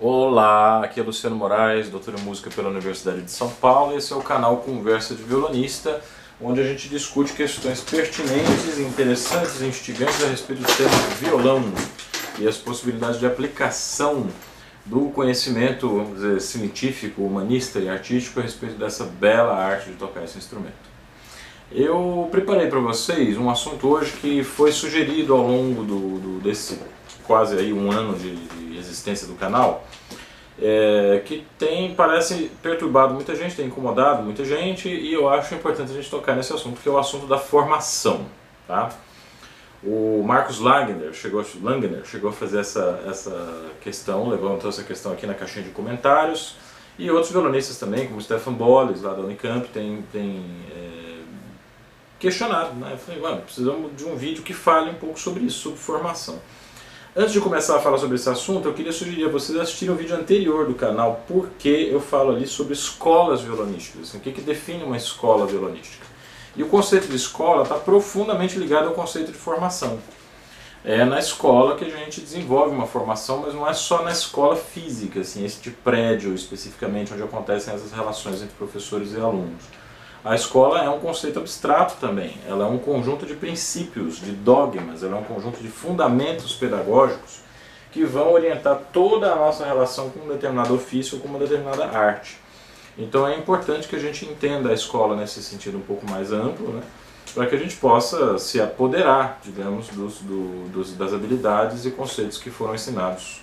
Olá, aqui é Luciano Moraes, doutor em música pela Universidade de São Paulo. Esse é o canal Conversa de Violonista, onde a gente discute questões pertinentes, interessantes e instigantes a respeito do tema violão e as possibilidades de aplicação do conhecimento, vamos dizer, científico, humanista e artístico a respeito dessa bela arte de tocar esse instrumento. Eu preparei para vocês um assunto hoje que foi sugerido ao longo do, do desse quase aí um ano de, de existência do canal, é, que tem, parece perturbado muita gente, tem incomodado muita gente, e eu acho importante a gente tocar nesse assunto, que é o assunto da formação. Tá? O Marcos Langner chegou, Langner chegou a fazer essa, essa questão, levantou essa questão aqui na caixinha de comentários, e outros violonistas também, como Stefan Bolles, lá da Unicamp, tem, tem é, questionado. Né? Eu falei, mano, precisamos de um vídeo que fale um pouco sobre isso, sobre formação. Antes de começar a falar sobre esse assunto, eu queria sugerir a vocês assistirem um vídeo anterior do canal, porque eu falo ali sobre escolas violonísticas, o que, que define uma escola violonística. E o conceito de escola está profundamente ligado ao conceito de formação. É na escola que a gente desenvolve uma formação, mas não é só na escola física, assim, esse de prédio especificamente, onde acontecem essas relações entre professores e alunos. A escola é um conceito abstrato também, ela é um conjunto de princípios, de dogmas, ela é um conjunto de fundamentos pedagógicos que vão orientar toda a nossa relação com um determinado ofício ou com uma determinada arte. Então é importante que a gente entenda a escola nesse sentido um pouco mais amplo, né? para que a gente possa se apoderar, digamos, dos, do, dos, das habilidades e conceitos que foram ensinados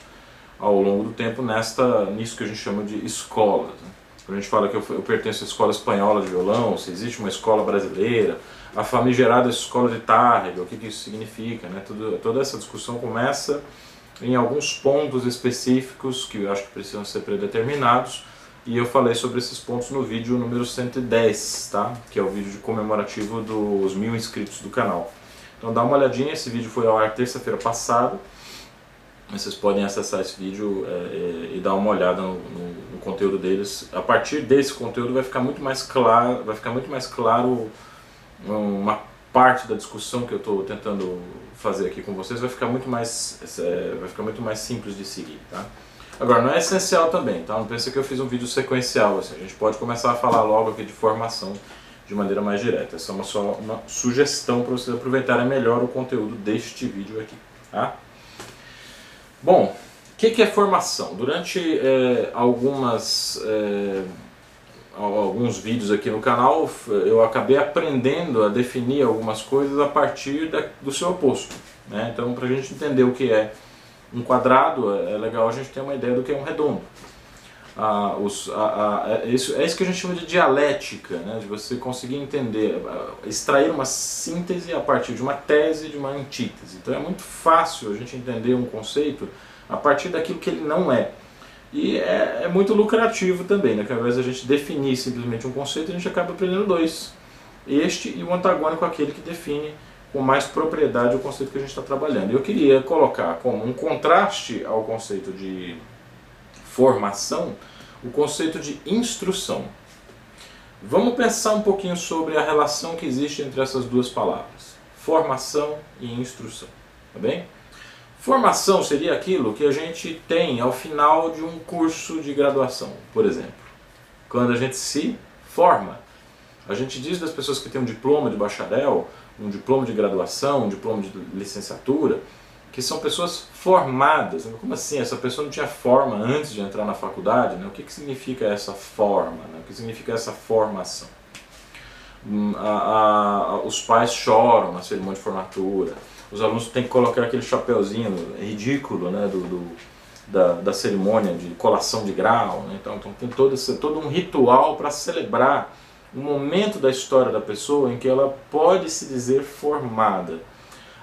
ao longo do tempo nesta, nisso que a gente chama de escola. Né? Quando a gente fala que eu, eu pertenço à escola espanhola de violão, se existe uma escola brasileira, a famigerada escola de Tárrega, o que, que isso significa, né? Tudo, toda essa discussão começa em alguns pontos específicos que eu acho que precisam ser predeterminados, e eu falei sobre esses pontos no vídeo número 110, tá? que é o vídeo comemorativo dos mil inscritos do canal. Então dá uma olhadinha, esse vídeo foi ao ar terça-feira passada, vocês podem acessar esse vídeo é, é, e dar uma olhada no, no, no, conteúdo deles. A partir desse conteúdo vai ficar muito mais claro, vai ficar muito mais claro uma parte da discussão que eu estou tentando fazer aqui com vocês vai ficar muito mais é, vai ficar muito mais simples de seguir, tá? Agora não é essencial também, tá? Não pensa que eu fiz um vídeo sequencial, assim. A gente pode começar a falar logo aqui de formação de maneira mais direta. Essa é uma só uma sugestão para vocês aproveitarem melhor o conteúdo deste vídeo aqui, tá? Bom, o que, que, é formação? Durante é, algumas, é, alguns vídeos aqui no canal, eu acabei aprendendo a definir algumas coisas a partir da, do seu oposto. Né? Então, para a gente entender o que é um quadrado, é legal a gente ter uma ideia do que é um redondo. Ah, os, ah, ah, é, isso, é isso que a gente chama de dialética, né? de você conseguir entender, extrair uma síntese a partir de uma tese de uma antítese. Então é muito fácil a gente entender um conceito a partir daquilo que ele não é. E é, é muito lucrativo também, né? que ao invés de a gente definir simplesmente um conceito, a gente acaba aprendendo dois. Este e o antagônico, aquele que define com mais propriedade o conceito que a gente está trabalhando. Eu queria colocar como um contraste ao conceito de formação, o conceito de instrução. Vamos pensar um pouquinho sobre a relação que existe entre essas duas palavras, formação e instrução, tá bem? Formação seria aquilo que a gente tem ao final de um curso de graduação, por exemplo. Quando a gente se forma. A gente diz das pessoas que têm um diploma de bacharel, um diploma de graduação, um diploma de licenciatura, que são pessoas formadas. Como assim? Essa pessoa não tinha forma antes de entrar na faculdade? Né? O que, que significa essa forma? Né? O que significa essa formação? Hum, a, a, os pais choram na cerimônia de formatura. Os alunos têm que colocar aquele chapeuzinho ridículo né? do, do da, da, cerimônia de colação de grau. Né? Então, então, tem todo, esse, todo um ritual para celebrar um momento da história da pessoa em que ela pode se dizer formada.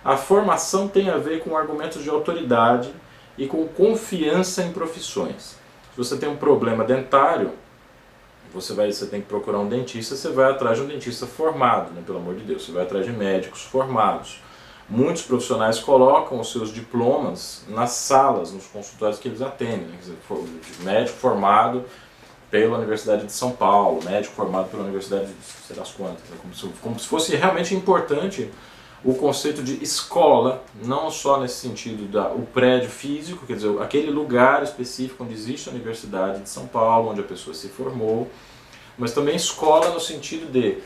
A formação tem a ver com argumentos de autoridade e com confiança em profissões. Se você tem um problema dentário, você vai, você tem que procurar um dentista, você vai atrás de um dentista formado, né, pelo amor de Deus, você vai atrás de médicos formados. Muitos profissionais colocam os seus diplomas nas salas, nos consultórios que eles atendem. Né, médico formado pela Universidade de São Paulo, médico formado pela Universidade de sei lá quantas, né, como se, como se fosse realmente importante o conceito de escola, não só nesse sentido da o prédio físico, quer dizer, aquele lugar específico onde existe a Universidade de São Paulo, onde a pessoa se formou, mas também escola no sentido de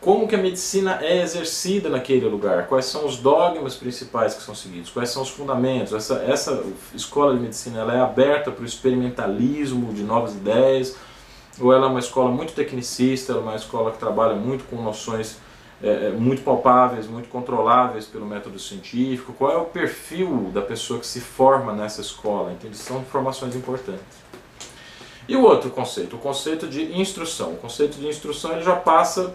como que a medicina é exercida naquele lugar, quais são os dogmas principais que são seguidos, quais são os fundamentos. Essa, essa escola de medicina ela é aberta para o experimentalismo de novas ideias, ou ela é uma escola muito tecnicista, ela é uma escola que trabalha muito com noções é, é, muito palpáveis, muito controláveis pelo método científico? Qual é o perfil da pessoa que se forma nessa escola? Entende? São informações importantes. E o outro conceito, o conceito de instrução. O conceito de instrução ele já passa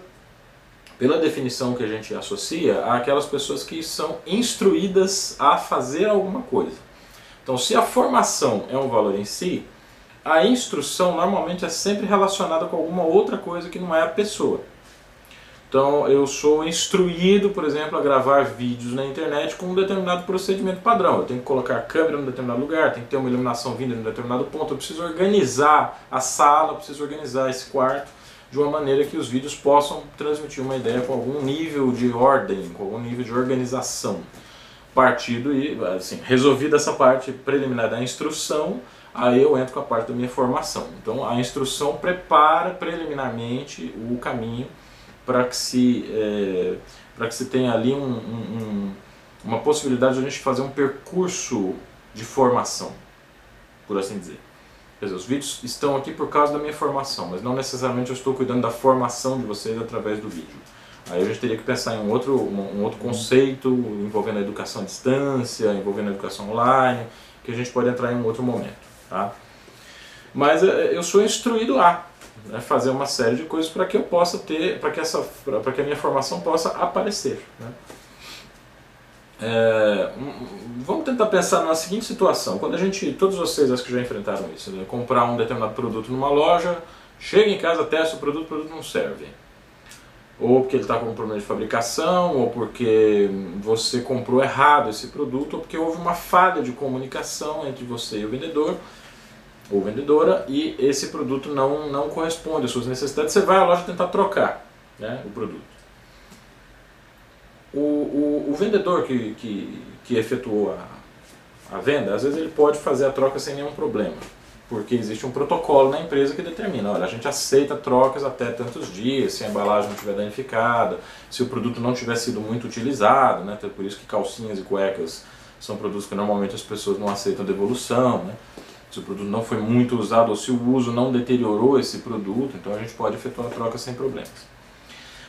pela definição que a gente associa àquelas pessoas que são instruídas a fazer alguma coisa. Então, se a formação é um valor em si, a instrução normalmente é sempre relacionada com alguma outra coisa que não é a pessoa. Então eu sou instruído, por exemplo, a gravar vídeos na internet com um determinado procedimento padrão. Eu tenho que colocar a câmera em um determinado lugar, tem que ter uma iluminação vinda em um determinado ponto, eu preciso organizar a sala, eu preciso organizar esse quarto de uma maneira que os vídeos possam transmitir uma ideia com algum nível de ordem, com algum nível de organização. Partido e, assim, resolvida essa parte preliminar da instrução, aí eu entro com a parte da minha formação. Então a instrução prepara preliminarmente o caminho para que se é, para que se tenha ali um, um, uma possibilidade de a gente fazer um percurso de formação, por assim dizer. Quer dizer, os vídeos estão aqui por causa da minha formação, mas não necessariamente eu estou cuidando da formação de vocês através do vídeo. Aí a gente teria que pensar em um outro, um, um outro conceito envolvendo a educação à distância, envolvendo a educação online, que a gente pode entrar em um outro momento. Tá? Mas é, eu sou instruído a né, fazer uma série de coisas para que eu possa ter, para que essa, para que a minha formação possa aparecer. Né? É, vamos tentar pensar na seguinte situação: quando a gente, todos vocês acho que já enfrentaram isso, né? comprar um determinado produto numa loja, chega em casa, testa o produto, o produto não serve. Ou porque ele está com um problema de fabricação, ou porque você comprou errado esse produto, ou porque houve uma falha de comunicação entre você e o vendedor, ou vendedora e esse produto não, não corresponde às suas necessidades, você vai à loja tentar trocar né, o produto. O, o, o vendedor que, que, que efetuou a, a venda, às vezes ele pode fazer a troca sem nenhum problema, porque existe um protocolo na empresa que determina, olha, a gente aceita trocas até tantos dias, se a embalagem não estiver danificada, se o produto não tiver sido muito utilizado, né, por isso que calcinhas e cuecas são produtos que normalmente as pessoas não aceitam devolução, né, se o produto não foi muito usado ou se o uso não deteriorou esse produto, então a gente pode efetuar a troca sem problemas.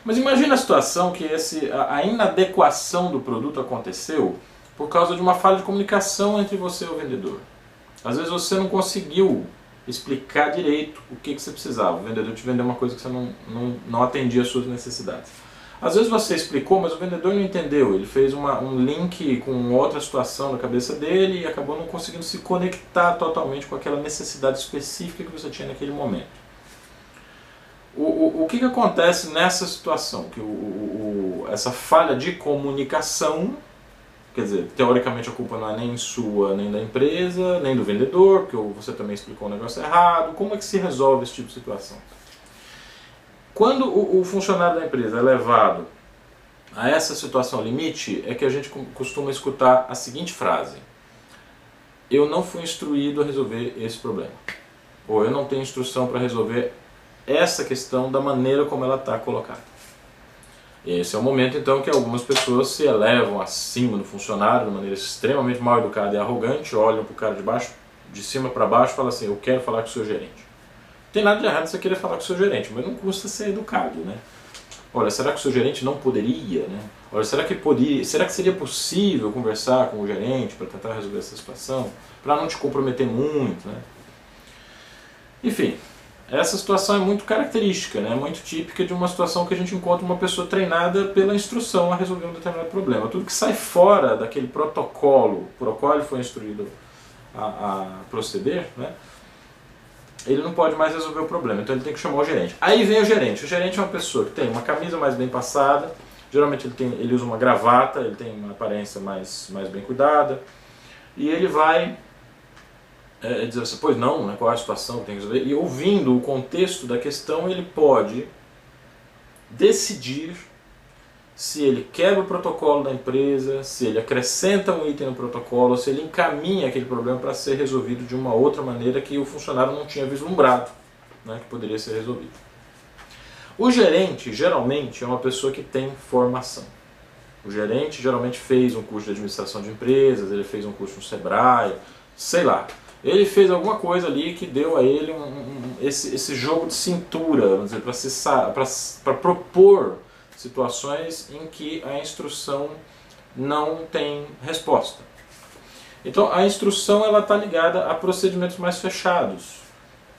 Mas imagine a situação que esse, a inadequação do produto aconteceu por causa de uma falha de comunicação entre você e o vendedor. Às vezes você não conseguiu explicar direito o que, que você precisava. O vendedor te vendeu uma coisa que você não, não, não atendia às suas necessidades. Às vezes você explicou, mas o vendedor não entendeu. Ele fez uma, um link com outra situação na cabeça dele e acabou não conseguindo se conectar totalmente com aquela necessidade específica que você tinha naquele momento. O, o, o que, que acontece nessa situação? Que o, o, essa falha de comunicação, quer dizer, teoricamente a culpa não é nem sua, nem da empresa, nem do vendedor, porque você também explicou o negócio errado. Como é que se resolve esse tipo de situação? Quando o, o funcionário da empresa é levado a essa situação limite, é que a gente costuma escutar a seguinte frase: Eu não fui instruído a resolver esse problema. Ou eu não tenho instrução para resolver essa questão da maneira como ela está colocada. Esse é o momento então que algumas pessoas se elevam acima do funcionário de maneira extremamente mal educada e arrogante, olham para o cara de baixo, de cima para baixo e falam assim: Eu quero falar com o seu gerente tem nada de errado você querer falar com o seu gerente, mas não custa ser educado, né? Olha, será que o seu gerente não poderia, né? Olha, será que poderia, será que seria possível conversar com o gerente para tentar resolver essa situação, para não te comprometer muito, né? Enfim, essa situação é muito característica, né? muito típica de uma situação que a gente encontra uma pessoa treinada pela instrução a resolver um determinado problema. Tudo que sai fora daquele protocolo por qual ele foi instruído a, a proceder, né? Ele não pode mais resolver o problema, então ele tem que chamar o gerente. Aí vem o gerente. O gerente é uma pessoa que tem uma camisa mais bem passada, geralmente ele, tem, ele usa uma gravata, ele tem uma aparência mais, mais bem cuidada, e ele vai é, dizer assim, pois não, né, qual é a situação que tem que resolver, e ouvindo o contexto da questão, ele pode decidir se ele quebra o protocolo da empresa, se ele acrescenta um item no protocolo, se ele encaminha aquele problema para ser resolvido de uma outra maneira que o funcionário não tinha vislumbrado né, que poderia ser resolvido. O gerente, geralmente, é uma pessoa que tem formação. O gerente geralmente fez um curso de administração de empresas, ele fez um curso no Sebrae, sei lá. Ele fez alguma coisa ali que deu a ele um, um, esse, esse jogo de cintura, para propor situações em que a instrução não tem resposta. Então a instrução ela está ligada a procedimentos mais fechados,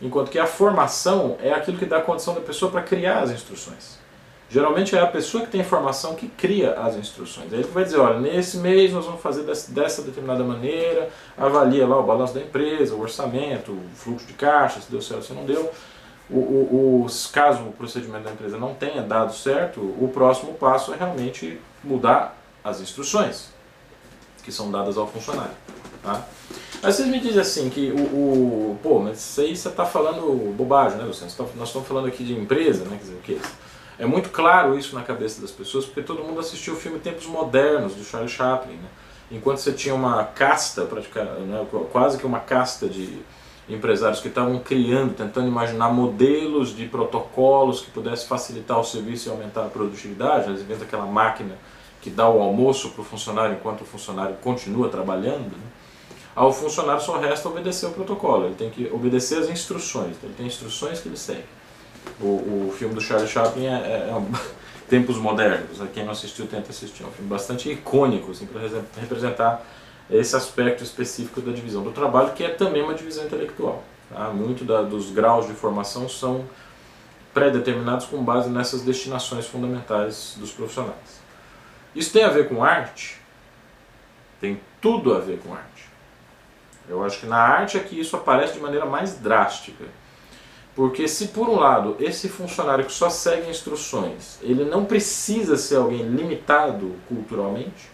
enquanto que a formação é aquilo que dá a condição da pessoa para criar as instruções. Geralmente é a pessoa que tem formação que cria as instruções. Ele vai dizer, olha, nesse mês nós vamos fazer dessa determinada maneira, avalia lá o balanço da empresa, o orçamento, o fluxo de caixa, se deu certo, se não deu. O, o, o, caso o procedimento da empresa não tenha dado certo, o próximo passo é realmente mudar as instruções que são dadas ao funcionário. Tá? Mas vocês me dizem assim que o, o pô, mas isso aí você está falando bobagem, né, Luciano? Tá, nós estamos falando aqui de empresa, né? Quer dizer, que é muito claro isso na cabeça das pessoas, porque todo mundo assistiu o filme Tempos Modernos, do Charlie Chaplin. Né? Enquanto você tinha uma casta, praticamente, né, quase que uma casta de empresários que estavam criando, tentando imaginar modelos de protocolos que pudessem facilitar o serviço e aumentar a produtividade, eles inventam aquela máquina que dá o almoço para o funcionário enquanto o funcionário continua trabalhando. Né? Ao funcionário só resta obedecer o protocolo, ele tem que obedecer as instruções, ele tem instruções que ele segue. O, o filme do Charlie Chaplin é, é, é um, tempos modernos, né? quem não assistiu tenta assistir, é um filme bastante icônico assim, para representar esse aspecto específico da divisão do trabalho, que é também uma divisão intelectual. Tá? Muito da, dos graus de formação são pré-determinados com base nessas destinações fundamentais dos profissionais. Isso tem a ver com arte? Tem tudo a ver com arte. Eu acho que na arte é que isso aparece de maneira mais drástica. Porque se por um lado esse funcionário que só segue instruções, ele não precisa ser alguém limitado culturalmente,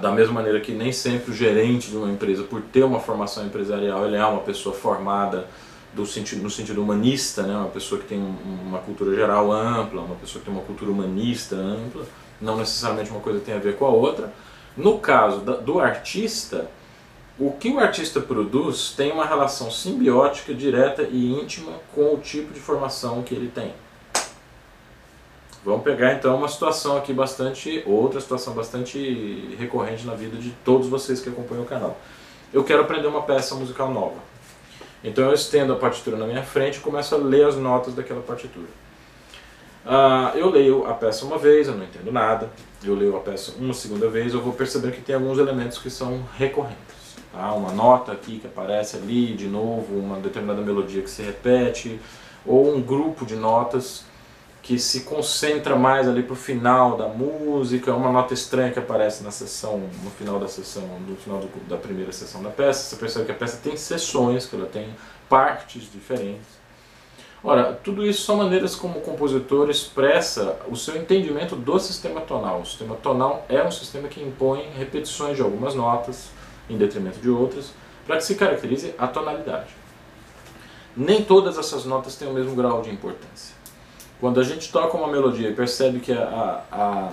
da mesma maneira que nem sempre o gerente de uma empresa, por ter uma formação empresarial, ele é uma pessoa formada do sentido, no sentido humanista, né? uma pessoa que tem uma cultura geral ampla, uma pessoa que tem uma cultura humanista ampla, não necessariamente uma coisa tem a ver com a outra. No caso do artista, o que o artista produz tem uma relação simbiótica, direta e íntima com o tipo de formação que ele tem. Vamos pegar então uma situação aqui bastante, outra situação bastante recorrente na vida de todos vocês que acompanham o canal. Eu quero aprender uma peça musical nova. Então eu estendo a partitura na minha frente e começo a ler as notas daquela partitura. Uh, eu leio a peça uma vez, eu não entendo nada. Eu leio a peça uma segunda vez, eu vou perceber que tem alguns elementos que são recorrentes. Tá? Uma nota aqui que aparece ali de novo, uma determinada melodia que se repete, ou um grupo de notas que se concentra mais ali para o final da música, uma nota estranha que aparece na sessão, no final da sessão, no final do, da primeira sessão da peça, você percebe que a peça tem sessões, que ela tem partes diferentes. Ora, tudo isso são maneiras como o compositor expressa o seu entendimento do sistema tonal. O sistema tonal é um sistema que impõe repetições de algumas notas em detrimento de outras, para que se caracterize a tonalidade. Nem todas essas notas têm o mesmo grau de importância. Quando a gente toca uma melodia e percebe que a, a, a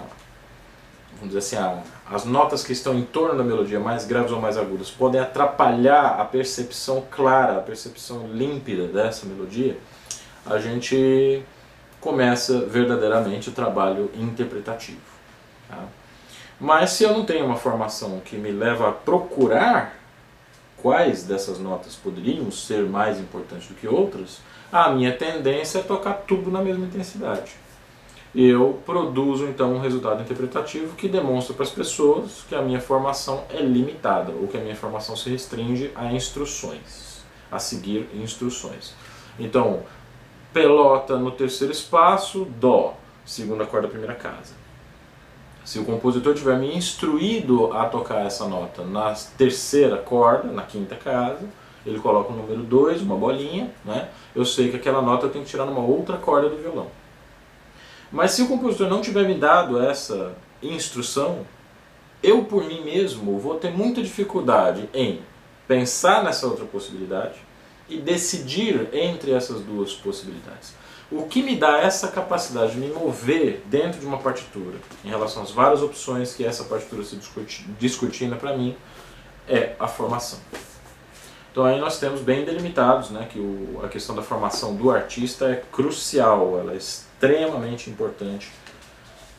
vamos dizer assim, a, as notas que estão em torno da melodia, mais graves ou mais agudas, podem atrapalhar a percepção clara, a percepção límpida dessa melodia, a gente começa verdadeiramente o trabalho interpretativo. Tá? Mas se eu não tenho uma formação que me leva a procurar quais dessas notas poderiam ser mais importantes do que outras, a minha tendência é tocar tudo na mesma intensidade. Eu produzo então um resultado interpretativo que demonstra para as pessoas que a minha formação é limitada, ou que a minha formação se restringe a instruções, a seguir instruções. Então, pelota no terceiro espaço, dó, segunda corda, primeira casa. Se o compositor tiver me instruído a tocar essa nota na terceira corda, na quinta casa, ele coloca o número 2, uma bolinha, né? eu sei que aquela nota eu tenho que tirar numa outra corda do violão. Mas se o compositor não tiver me dado essa instrução, eu por mim mesmo vou ter muita dificuldade em pensar nessa outra possibilidade e decidir entre essas duas possibilidades. O que me dá essa capacidade de me mover dentro de uma partitura, em relação às várias opções que essa partitura se discutindo para mim, é a formação. Então aí nós temos bem delimitados né, que o, a questão da formação do artista é crucial, ela é extremamente importante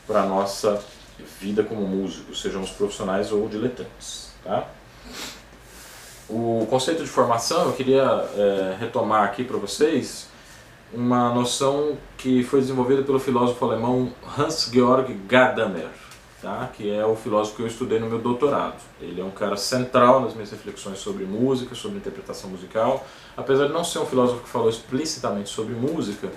para a nossa vida como músicos, sejamos profissionais ou diletantes. Tá? O conceito de formação eu queria é, retomar aqui para vocês uma noção que foi desenvolvida pelo filósofo alemão Hans-Georg Gadamer, tá? que é o filósofo que eu estudei no meu doutorado. Ele é um cara central nas minhas reflexões sobre música, sobre interpretação musical. Apesar de não ser um filósofo que falou explicitamente sobre música,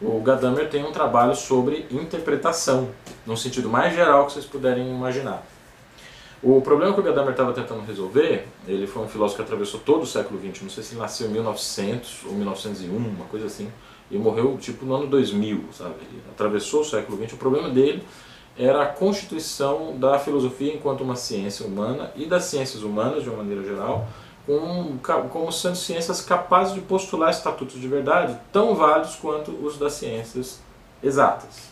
o Gadamer tem um trabalho sobre interpretação, no sentido mais geral que vocês puderem imaginar. O problema que o Gadamer estava tentando resolver, ele foi um filósofo que atravessou todo o século XX, não sei se ele nasceu em 1900 ou 1901, uma coisa assim, e morreu tipo no ano 2000, sabe? Ele atravessou o século XX. O problema dele era a constituição da filosofia enquanto uma ciência humana e das ciências humanas, de uma maneira geral, com, como sendo ciências capazes de postular estatutos de verdade tão válidos quanto os das ciências exatas.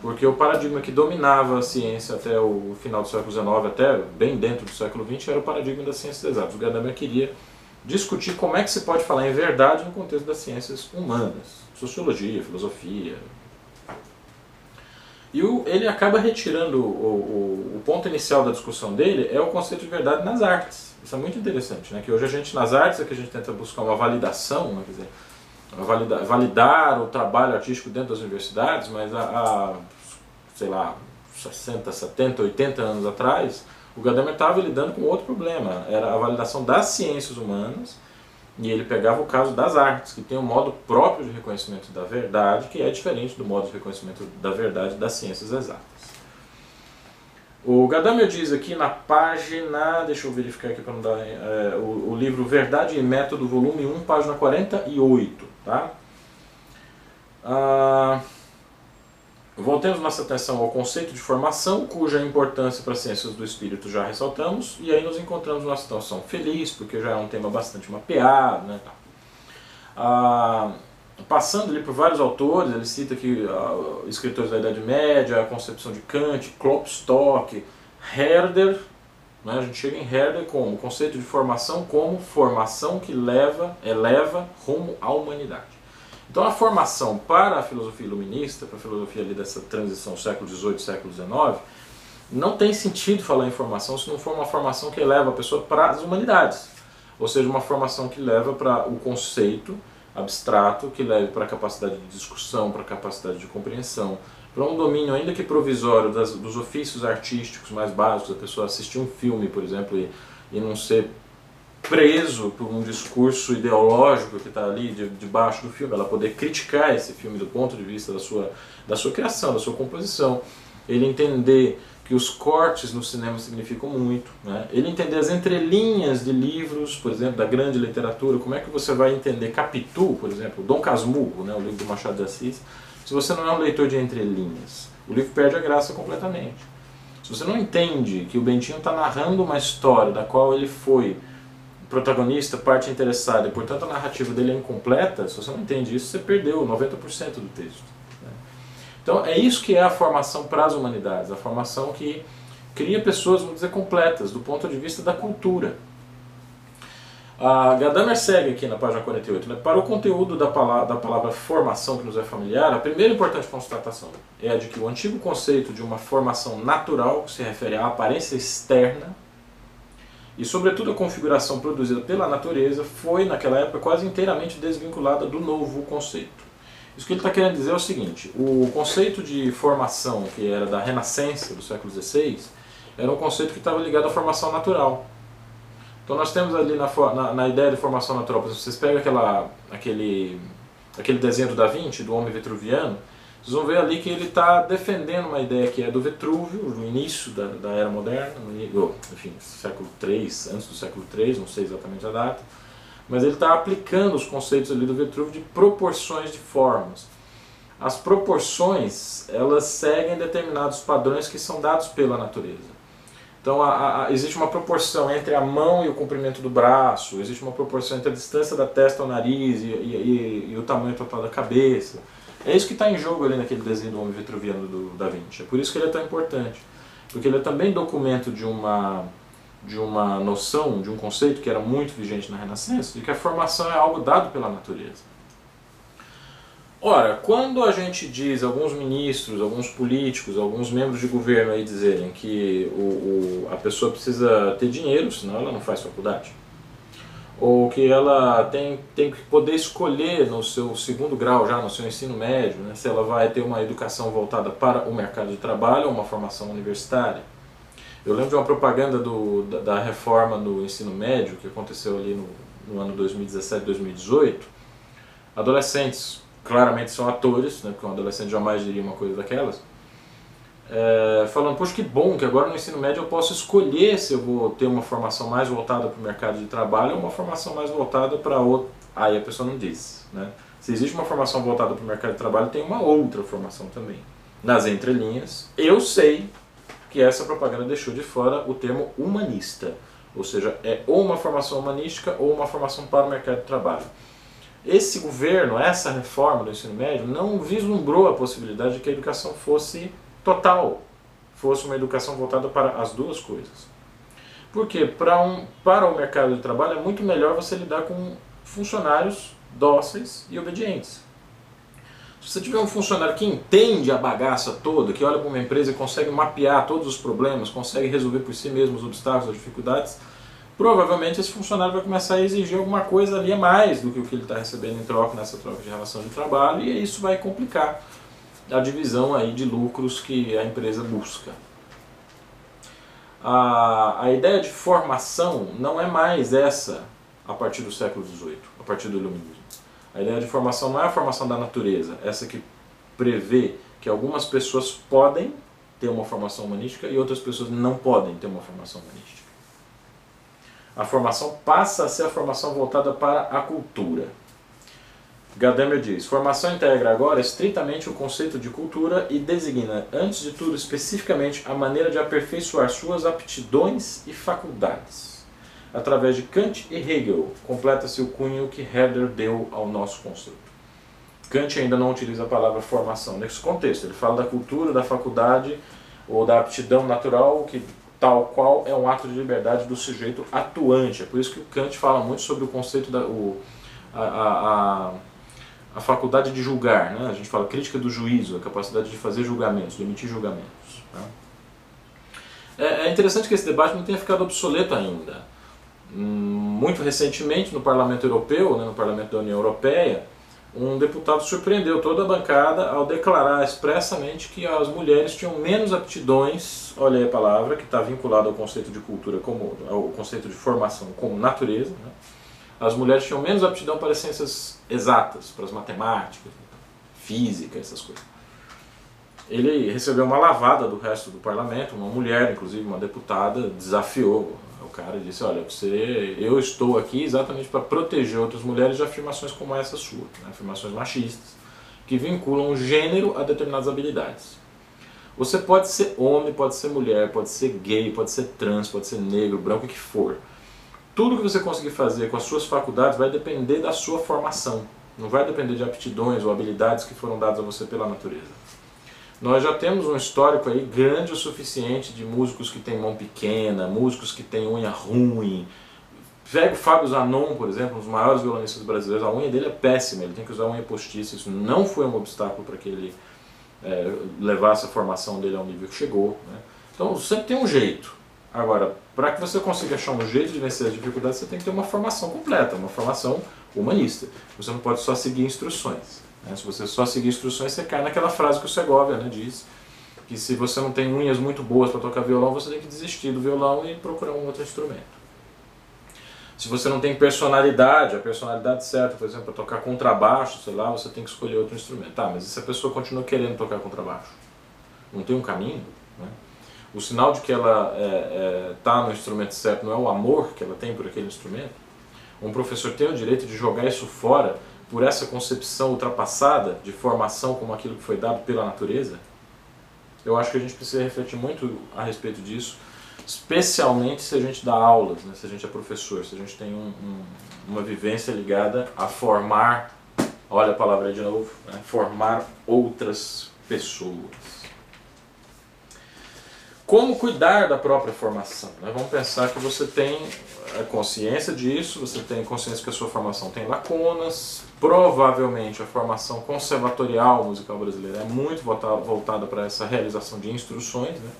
Porque o paradigma que dominava a ciência até o final do século XIX, até bem dentro do século XX, era o paradigma das ciências exatas. O Gadamer queria discutir como é que se pode falar em verdade no contexto das ciências humanas, sociologia, filosofia. E o, ele acaba retirando o, o, o, ponto inicial da discussão dele é o conceito de verdade nas artes. Isso é muito interessante, né? que hoje a gente nas artes é que a gente tenta buscar uma validação, né? quer dizer, validar, validar o trabalho artístico dentro das universidades, mas há, há sei lá, 60, 70, 80 anos atrás, o Gadamer estava lidando com outro problema, era a validação das ciências humanas, e ele pegava o caso das artes, que tem um modo próprio de reconhecimento da verdade, que é diferente do modo de reconhecimento da verdade das ciências exatas. O Gadamer diz aqui na página, deixa eu verificar aqui para não dar, é, o, o, livro Verdade e Método, volume 1, página 48, tá? Ah, Voltemos nossa atenção ao conceito de formação, cuja importância para as ciências do espírito já ressaltamos, e aí nos encontramos numa situação feliz, porque já é um tema bastante mapeado. Né? Ah, passando ali por vários autores, ele cita aqui ah, escritores da Idade Média, a concepção de Kant, Klopstock, Herder, né? a gente chega em Herder como conceito de formação como formação que leva, eleva rumo à humanidade. Então a formação para a filosofia iluminista, para a filosofia ali dessa transição século XVIII, século XIX, não tem sentido falar em formação se não for uma formação que leva a pessoa para as humanidades. Ou seja, uma formação que leva para o conceito abstrato, que leve para a capacidade de discussão, para a capacidade de compreensão, para um domínio ainda que provisório das, dos ofícios artísticos mais básicos, a pessoa assistir um filme, por exemplo, e, e não ser preso por um discurso ideológico que está ali de, debaixo do filme, ela poder criticar esse filme do ponto de vista da sua, da sua criação, da sua composição, ele entender que os cortes no cinema significam muito, né? ele entender as entrelinhas de livros, por exemplo, da grande literatura, como é que você vai entender Capitu, por exemplo, Dom Casmurro, né, o livro do Machado de Assis, se você não é um leitor de entrelinhas. O livro perde a graça completamente. Se você não entende que o Bentinho está narrando uma história da qual ele foi protagonista, parte interessada, e portanto a narrativa dele é incompleta, se você não entende isso, você perdeu 90% do texto. Né? Então é isso que é a formação para as humanidades, a formação que cria pessoas, vamos dizer, completas, do ponto de vista da cultura. A Gadamer segue aqui na página 48. Né? Para o conteúdo da palavra, da palavra formação que nos é familiar, a primeira importante constatação é a de que o antigo conceito de uma formação natural, que se refere à aparência externa, e, sobretudo, a configuração produzida pela natureza foi, naquela época, quase inteiramente desvinculada do novo conceito. Isso que ele está querendo dizer é o seguinte: o conceito de formação, que era da Renascença do século XVI, era um conceito que estava ligado à formação natural. Então, nós temos ali na, na, na ideia de formação natural, vocês pegam aquela, aquele, aquele desenho do Da Vinci, do homem vitruviano, vocês vão ver ali que ele está defendendo uma ideia que é do Vitrúvio, no início da, da Era Moderna, no, enfim, século III, antes do século III, não sei exatamente a data, mas ele está aplicando os conceitos ali do Vitrúvio de proporções de formas. As proporções, elas seguem determinados padrões que são dados pela natureza. Então a, a, existe uma proporção entre a mão e o comprimento do braço, existe uma proporção entre a distância da testa ao nariz e, e, e, e o tamanho total da cabeça É isso que está em jogo ali naquele desenho do homem vitruviano do Da Vinci. É por isso que ele é tão importante. Porque ele é também documento de uma, de uma noção, de um conceito que era muito vigente na Renascença, de que a formação é algo dado pela natureza. Ora, quando a gente diz, alguns ministros, alguns políticos, alguns membros de governo aí dizerem que o, o, a pessoa precisa ter dinheiro, senão ela não faz faculdade, ou que ela tem, tem que poder escolher no seu segundo grau, já no seu ensino médio, né, se ela vai ter uma educação voltada para o mercado de trabalho ou uma formação universitária. Eu lembro de uma propaganda do, da, da reforma do ensino médio que aconteceu ali no, no ano 2017, 2018. Adolescentes claramente são atores, né, porque um adolescente jamais diria uma coisa daquelas, é, falando, poxa, que bom que agora no ensino médio eu posso escolher se eu vou ter uma formação mais voltada para o mercado de trabalho ou uma formação mais voltada para outro. Aí a pessoa não diz. Né? Se existe uma formação voltada para o mercado de trabalho, tem uma outra formação também. Nas entrelinhas, eu sei que essa propaganda deixou de fora o termo humanista. Ou seja, é ou uma formação humanística ou uma formação para o mercado de trabalho. Esse governo, essa reforma do ensino médio, não vislumbrou a possibilidade de que a educação fosse total, fosse uma educação voltada para as duas coisas. Porque para, um, para o mercado de trabalho é muito melhor você lidar com funcionários dóceis e obedientes. Se você tiver um funcionário que entende a bagaça toda, que olha para uma empresa e consegue mapear todos os problemas, consegue resolver por si mesmo os obstáculos, as dificuldades, provavelmente esse funcionário vai começar a exigir alguma coisa ali a mais do que o que ele está recebendo em troca nessa troca de relação de trabalho e isso vai complicar a divisão aí de lucros que a empresa busca. A, a ideia de formação não é mais essa a partir do século XVIII, a partir do iluminismo. A ideia de formação não é a formação da natureza, essa que prevê que algumas pessoas podem ter uma formação humanística e outras pessoas não podem ter uma formação humanística a formação passa a ser a formação voltada para a cultura. Gadamer diz: formação integra agora estritamente o conceito de cultura e designa, antes de tudo, especificamente a maneira de aperfeiçoar suas aptidões e faculdades. Através de Kant e Hegel, completa-se o cunho que Herder deu ao nosso conceito. Kant ainda não utiliza a palavra formação nesse contexto, ele fala da cultura, da faculdade ou da aptidão natural que tal qual é um ato de liberdade do sujeito atuante. É por isso que o Kant fala muito sobre o conceito da o, a, a, a, faculdade de julgar. Né? A gente fala crítica do juízo, a capacidade de fazer julgamentos, de emitir julgamentos. Né? É, é interessante que esse debate não tenha ficado obsoleto ainda. Hum, muito recentemente, no Parlamento Europeu, né, no Parlamento da União Europeia, um deputado surpreendeu toda a bancada ao declarar expressamente que as mulheres tinham menos aptidões, olha aí a palavra, que está vinculada ao conceito de cultura, como, ao conceito de formação como natureza. Né? As mulheres tinham menos aptidão para as ciências exatas, para as matemáticas, física, essas coisas. Ele recebeu uma lavada do resto do parlamento, uma mulher, inclusive uma deputada, desafiou cara e disse, olha, você, eu estou aqui exatamente para proteger outras mulheres de afirmações como essa sua, né? afirmações machistas, que vinculam o gênero a determinadas habilidades. Você pode ser homem, pode ser mulher, pode ser gay, pode ser trans, pode ser negro, branco, o que for. Tudo que você conseguir fazer com as suas faculdades vai depender da sua formação. Não vai depender de aptidões ou habilidades que foram dadas a você pela natureza. Nós já temos um histórico aí grande o suficiente de músicos que têm mão pequena, músicos que têm unha ruim. Pega o Fábio Zanon, por exemplo, um dos maiores violonistas brasileiros, a unha dele é péssima, ele tem que usar unha postiça, isso não foi um obstáculo para que ele é, levasse a formação dele ao nível que chegou. Né? Então sempre tem um jeito. Agora, para que você consiga achar um jeito de vencer as dificuldades, você tem que ter uma formação completa, uma formação humanista. Você não pode só seguir instruções. Né? Se você só seguir instruções, você cai naquela frase que o Segovia né, diz, que se você não tem unhas muito boas para tocar violão, você tem que desistir do violão e procurar um outro instrumento. Se você não tem personalidade, a personalidade certa, por exemplo, para tocar contrabaixo, sei lá, você tem que escolher outro instrumento. Tá, mas e se a pessoa continua querendo tocar contrabaixo? Não tem um caminho? Né? O sinal de que ela está é, é, tá no instrumento certo não é o amor que ela tem por aquele instrumento? Um professor tem o direito de jogar isso fora por essa concepção ultrapassada de formação como aquilo que foi dado pela natureza? Eu acho que a gente precisa refletir muito a respeito disso, especialmente se a gente dá aulas, né? se a gente é professor, se a gente tem um, um, uma vivência ligada a formar Olha a palavra de novo, né? formar outras pessoas. Como cuidar da própria formação? Né? Vamos pensar que você tem a consciência disso, você tem consciência que a sua formação tem lacunas, provavelmente a formação conservatorial musical brasileira é muito voltada para essa realização de instruções. Né?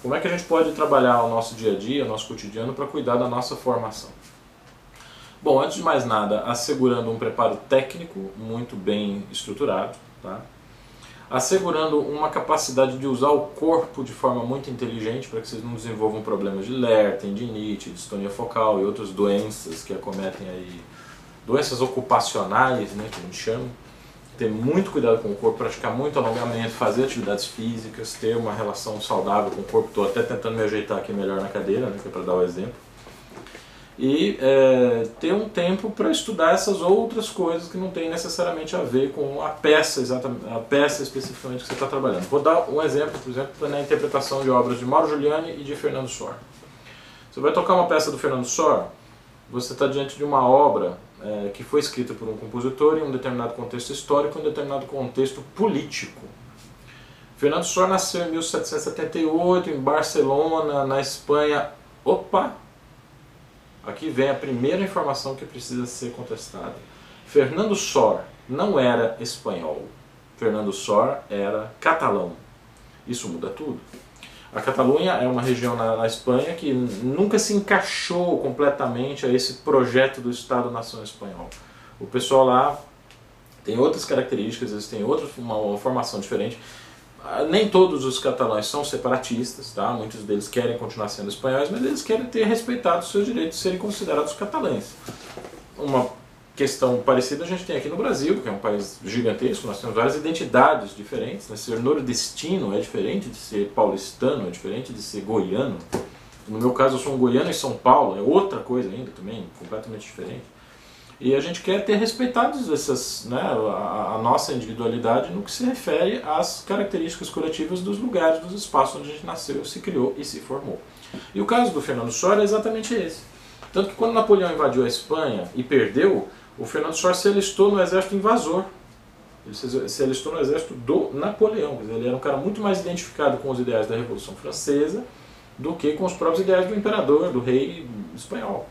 Como é que a gente pode trabalhar o nosso dia a dia, o nosso cotidiano, para cuidar da nossa formação? Bom, antes de mais nada, assegurando um preparo técnico muito bem estruturado, tá? Assegurando uma capacidade de usar o corpo de forma muito inteligente para que vocês não desenvolvam problemas de LER, tendinite, distonia focal e outras doenças que acometem aí, doenças ocupacionais, né, que a gente chama. Ter muito cuidado com o corpo, praticar muito alongamento, fazer atividades físicas, ter uma relação saudável com o corpo. Estou até tentando me ajeitar aqui melhor na cadeira, né, que é para dar o exemplo e é, ter um tempo para estudar essas outras coisas que não tem necessariamente a ver com a peça exatamente a peça especificamente que você está trabalhando. Vou dar um exemplo, por exemplo, na interpretação de obras de Mauro Giuliani e de Fernando Sor. Você vai tocar uma peça do Fernando Sor, você está diante de uma obra é, que foi escrita por um compositor em um determinado contexto histórico, em um determinado contexto político. Fernando Sor nasceu em 1778 em Barcelona, na Espanha. Opa, Aqui vem a primeira informação que precisa ser contestada. Fernando Sor não era espanhol. Fernando Sor era catalão. Isso muda tudo. A Catalunha é uma região na, na, Espanha que nunca se encaixou completamente a esse projeto do Estado-nação espanhol. O pessoal lá tem outras características, eles têm outra, uma, uma formação diferente. Nem todos os catalães são separatistas, tá? muitos deles querem continuar sendo espanhóis, mas eles querem ter respeitado os seus direitos de serem considerados catalães. Uma questão parecida a gente tem aqui no Brasil, que é um país gigantesco, nós temos várias identidades diferentes. Né? Ser nordestino é diferente de ser paulistano, é diferente de ser goiano. No meu caso, eu sou um goiano em São Paulo, é outra coisa ainda também, completamente diferente. E a gente quer ter respeitados essas, né, a, a, nossa individualidade no que se refere às características coletivas dos lugares, dos espaços onde a gente nasceu, se criou e se formou. E o caso do Fernando Sor é exatamente esse. Tanto que quando Napoleão invadiu a Espanha e perdeu, o Fernando Sor se alistou no exército invasor. Ele se alistou no exército do Napoleão. Ele era um cara muito mais identificado com os ideais da Revolução Francesa do que com os próprios ideais do imperador, do rei espanhol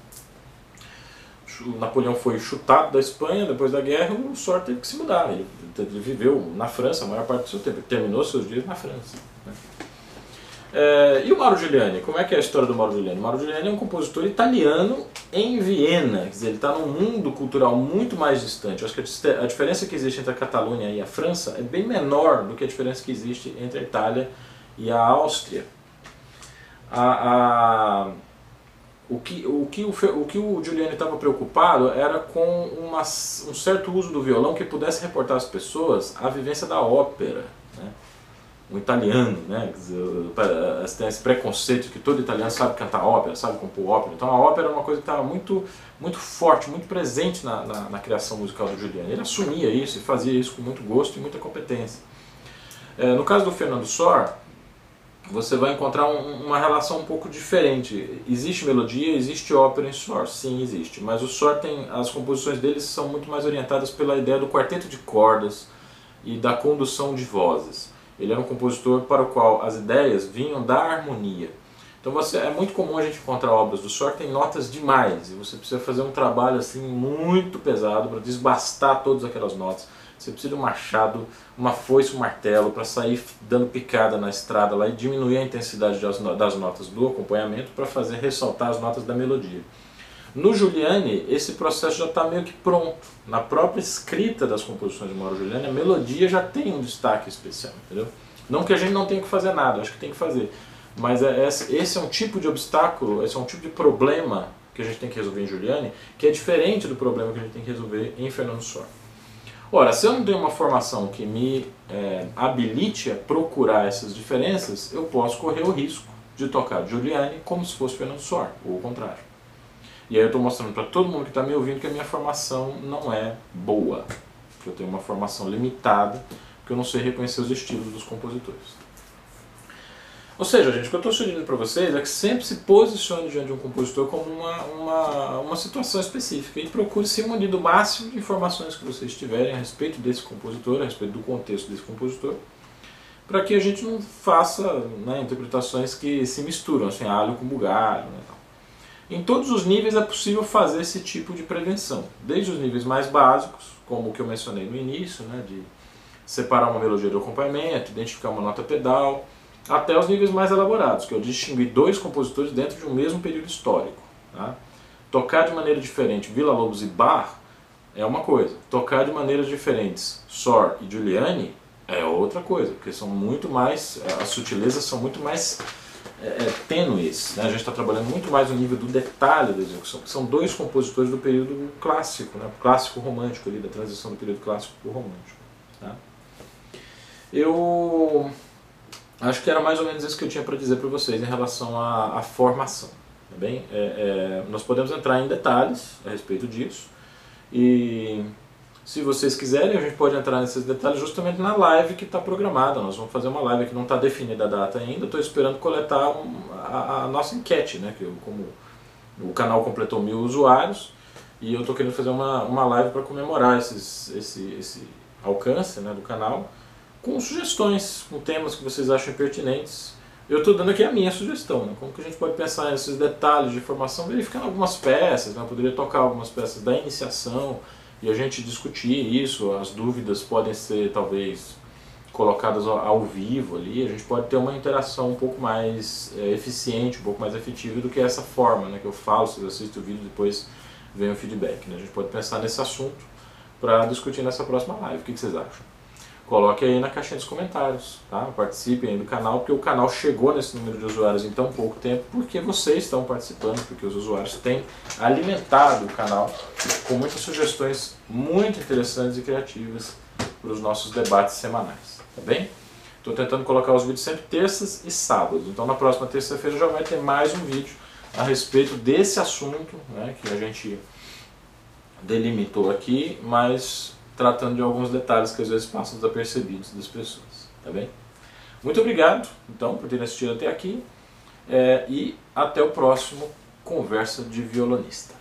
o Napoleão foi chutado da Espanha depois da guerra, o Sor teve que se mudar. Ele, ele, viveu na França a maior parte do seu tempo, terminou seus dias na França. Né? É, e o Mauro Giuliani? Como é que é a história do Mauro Giuliani? O Mauro Giuliani é um compositor italiano em Viena, quer dizer, ele está num mundo cultural muito mais distante. Eu acho que a, a diferença que existe entre a Catalunha e a França é bem menor do que a diferença que existe entre a Itália e a Áustria. a, a o que o, que o, o, que o Giuliani estava preocupado era com uma, um certo uso do violão que pudesse reportar às pessoas a vivência da ópera. Né? Um italiano, né? tem esse preconceito que todo italiano sabe cantar ópera, sabe compor ópera. Então a ópera é uma coisa que estava muito, muito forte, muito presente na, na, na, criação musical do Giuliani. Ele assumia isso e fazia isso com muito gosto e muita competência. É, no caso do Fernando Sor, você vai encontrar um, uma relação um pouco diferente. Existe melodia, existe ópera em Sor, sim existe, mas o Sor tem as composições dele são muito mais orientadas pela ideia do quarteto de cordas e da condução de vozes. Ele era um compositor para o qual as ideias vinham da harmonia. Então você, é muito comum a gente encontrar obras do Sor que tem notas demais e você precisa fazer um trabalho assim muito pesado para desbastar todas aquelas notas você precisa de um machado, uma foice, um martelo para sair dando picada na estrada lá e diminuir a intensidade das notas do acompanhamento para fazer ressaltar as notas da melodia. No Giuliani, esse processo já está meio que pronto. Na própria escrita das composições de Mauro Giuliani, a melodia já tem um destaque especial, entendeu? Não que a gente não tenha que fazer nada, acho que tem que fazer. Mas é, esse é um tipo de obstáculo, esse é um tipo de problema que a gente tem que resolver em Giuliani, que é diferente do problema que a gente tem que resolver em Fernando Sor. Ora, se eu não tenho uma formação que me é, habilite a procurar essas diferenças, eu posso correr o risco de tocar Giuliani como se fosse Fernando Sor, ou o contrário. E aí eu estou mostrando para todo mundo que está me ouvindo que a minha formação não é boa, que eu tenho uma formação limitada, que eu não sei reconhecer os estilos dos compositores. Ou seja, gente, o que eu estou sugerindo para vocês é que sempre se posicione diante de um compositor como uma, uma, uma situação específica e procure se munir do máximo de informações que vocês tiverem a respeito desse compositor, a respeito do contexto desse compositor, para que a gente não faça né, interpretações que se misturam, assim, alho com bugalho. Né, em todos os níveis é possível fazer esse tipo de prevenção, desde os níveis mais básicos, como o que eu mencionei no início, né, de separar uma melodia do acompanhamento, identificar uma nota pedal, até os níveis mais elaborados, que eu distingui dois compositores dentro de um mesmo período histórico. Tá? Tocar de maneira diferente Vila Lobos e Bach é uma coisa, tocar de maneiras diferentes Sor e Giuliani é outra coisa, porque são muito mais, é, as sutilezas são muito mais é, é, tênues. Né? A gente está trabalhando muito mais no nível do detalhe da execução, são dois compositores do período clássico, né? clássico romântico, ali, da transição do período clássico para o romântico. Tá? Eu acho que era mais ou menos isso que eu tinha para dizer para vocês em relação à, à formação. Tá bem? É, é, nós podemos entrar em detalhes a respeito disso e se vocês quiserem a gente pode entrar nesses detalhes justamente na live que está programada. Nós vamos fazer uma live que não está definida a data ainda. Estou esperando coletar um, a, a, nossa enquete, né? Que eu, como o canal completou mil usuários e eu estou querendo fazer uma, uma live para comemorar esses, esse, esse alcance né, do canal com sugestões, com temas que vocês acham pertinentes. Eu estou dando aqui a minha sugestão, né? como que a gente pode pensar nesses detalhes de formação, verificando algumas peças, né? poderia tocar algumas peças da iniciação e a gente discutir isso, as dúvidas podem ser talvez colocadas ao vivo ali, a gente pode ter uma interação um pouco mais é, eficiente, um pouco mais efetiva do que essa forma né? que eu falo, vocês assistem o vídeo depois vem o feedback. Né? A gente pode pensar nesse assunto para discutir nessa próxima live, o que, que vocês acham? Coloque aí na caixinha dos comentários, tá? Participem aí do canal, porque o canal chegou nesse número de usuários em tão pouco tempo, porque vocês estão participando, porque os usuários têm alimentado o canal com muitas sugestões muito interessantes e criativas para os nossos debates semanais, tá bem? Estou tentando colocar os vídeos sempre terças e sábados, então na próxima terça-feira já vai ter mais um vídeo a respeito desse assunto, né, que a gente delimitou aqui, mas tratando de alguns detalhes que às vezes passam desapercebidos das pessoas, tá bem? Muito obrigado, então, por ter assistido até aqui é, e até o próximo Conversa de Violonista.